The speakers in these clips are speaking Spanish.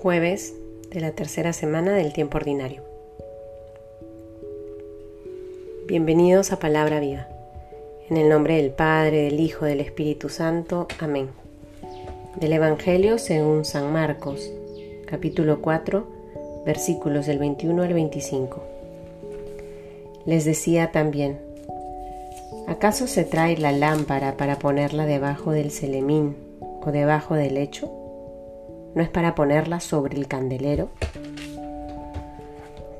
Jueves de la tercera semana del tiempo ordinario. Bienvenidos a Palabra Viva. En el nombre del Padre, del Hijo, del Espíritu Santo. Amén. Del Evangelio según San Marcos, capítulo 4, versículos del 21 al 25. Les decía también, ¿acaso se trae la lámpara para ponerla debajo del celemín o debajo del lecho? ¿No es para ponerla sobre el candelero?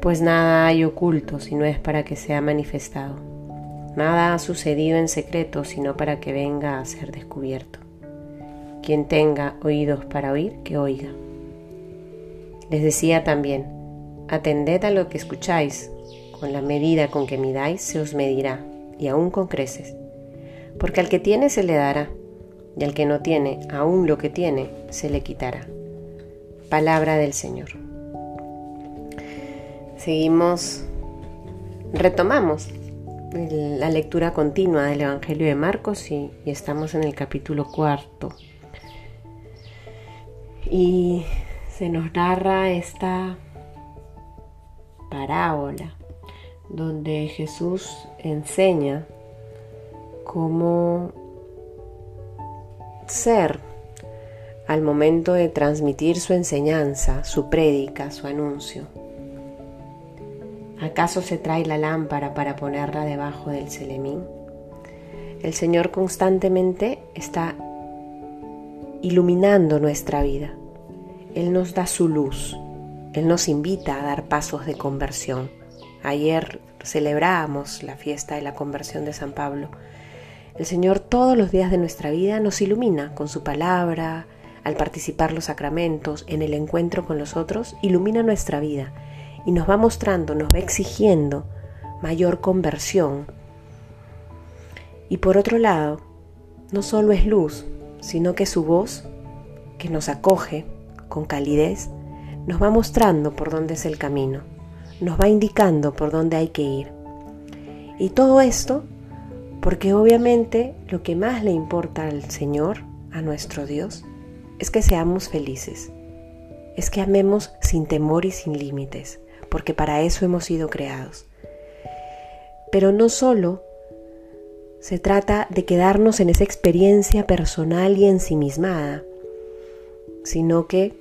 Pues nada hay oculto si no es para que sea manifestado. Nada ha sucedido en secreto sino para que venga a ser descubierto. Quien tenga oídos para oír, que oiga. Les decía también, atended a lo que escucháis, con la medida con que midáis se os medirá, y aún con creces. Porque al que tiene se le dará, y al que no tiene, aún lo que tiene, se le quitará. Palabra del Señor. Seguimos, retomamos la lectura continua del Evangelio de Marcos y, estamos en el capítulo cuarto. Y se nos narra esta parábola donde Jesús enseña cómo ser al momento de transmitir su enseñanza, su prédica, su anuncio. ¿Acaso se trae la lámpara para ponerla debajo del celemín? El Señor constantemente está iluminando nuestra vida. Él nos da su luz. Él nos invita a dar pasos de conversión. Ayer celebramos la fiesta de la conversión de San Pablo. El Señor todos los días de nuestra vida nos ilumina con su palabra, al participar los sacramentos, en el encuentro con los otros, ilumina nuestra vida y nos va mostrando, nos va exigiendo mayor conversión. Y por otro lado, no solo es luz, sino que su voz, que nos acoge con calidez, nos va mostrando por dónde es el camino, nos va indicando por dónde hay que ir. Y todo esto porque obviamente lo que más le importa al Señor, a nuestro Dios, es que seamos felices, es que amemos sin temor y sin límites, porque para eso hemos sido creados. Pero no solo se trata de quedarnos en esa experiencia personal y ensimismada, sino que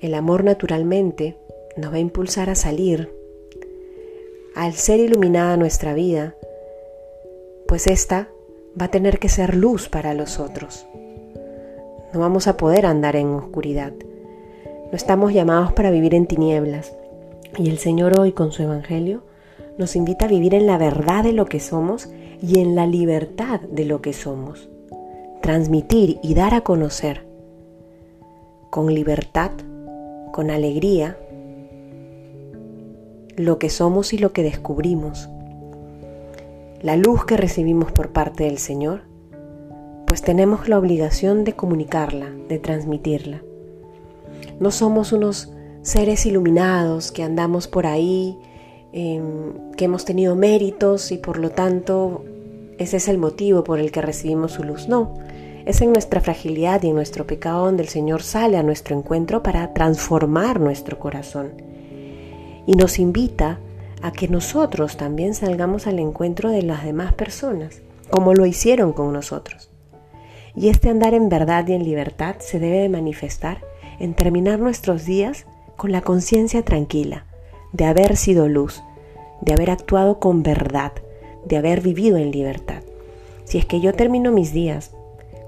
el amor naturalmente nos va a impulsar a salir. Al ser iluminada nuestra vida, pues esta va a tener que ser luz para los otros. No vamos a poder andar en oscuridad. No estamos llamados para vivir en tinieblas. Y el Señor hoy con su Evangelio nos invita a vivir en la verdad de lo que somos y en la libertad de lo que somos. Transmitir y dar a conocer con libertad, con alegría, lo que somos y lo que descubrimos. La luz que recibimos por parte del Señor pues tenemos la obligación de comunicarla, de transmitirla. No somos unos seres iluminados que andamos por ahí, em, que hemos tenido méritos y por lo tanto ese es el motivo por el que recibimos su luz. No, es en nuestra fragilidad y en nuestro pecado donde el Señor sale a nuestro encuentro para transformar nuestro corazón. Y nos invita a que nosotros también salgamos al encuentro de las demás personas, como lo hicieron con nosotros. Y este andar en verdad y en libertad se debe de manifestar en terminar nuestros días con la conciencia tranquila de haber sido luz, de haber actuado con verdad, de haber vivido en libertad. Si es que yo termino mis días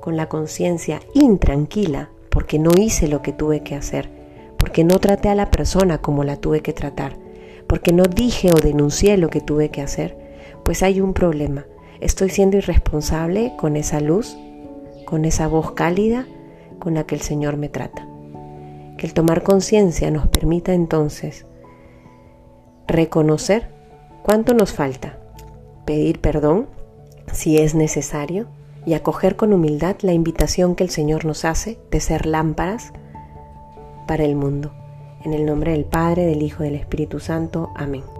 con la conciencia intranquila porque no hice lo que tuve que hacer, porque no traté a la persona como la tuve que tratar, porque no dije o denuncié lo que tuve que hacer, pues hay un problema. Estoy siendo irresponsable con esa luz con esa voz cálida con la que el Señor me trata. Que el tomar conciencia nos permita entonces reconocer cuánto nos falta, pedir perdón si es necesario y acoger con humildad la invitación que el Señor nos hace de ser lámparas para el mundo. En el nombre del Padre, del Hijo y del Espíritu Santo. Amén.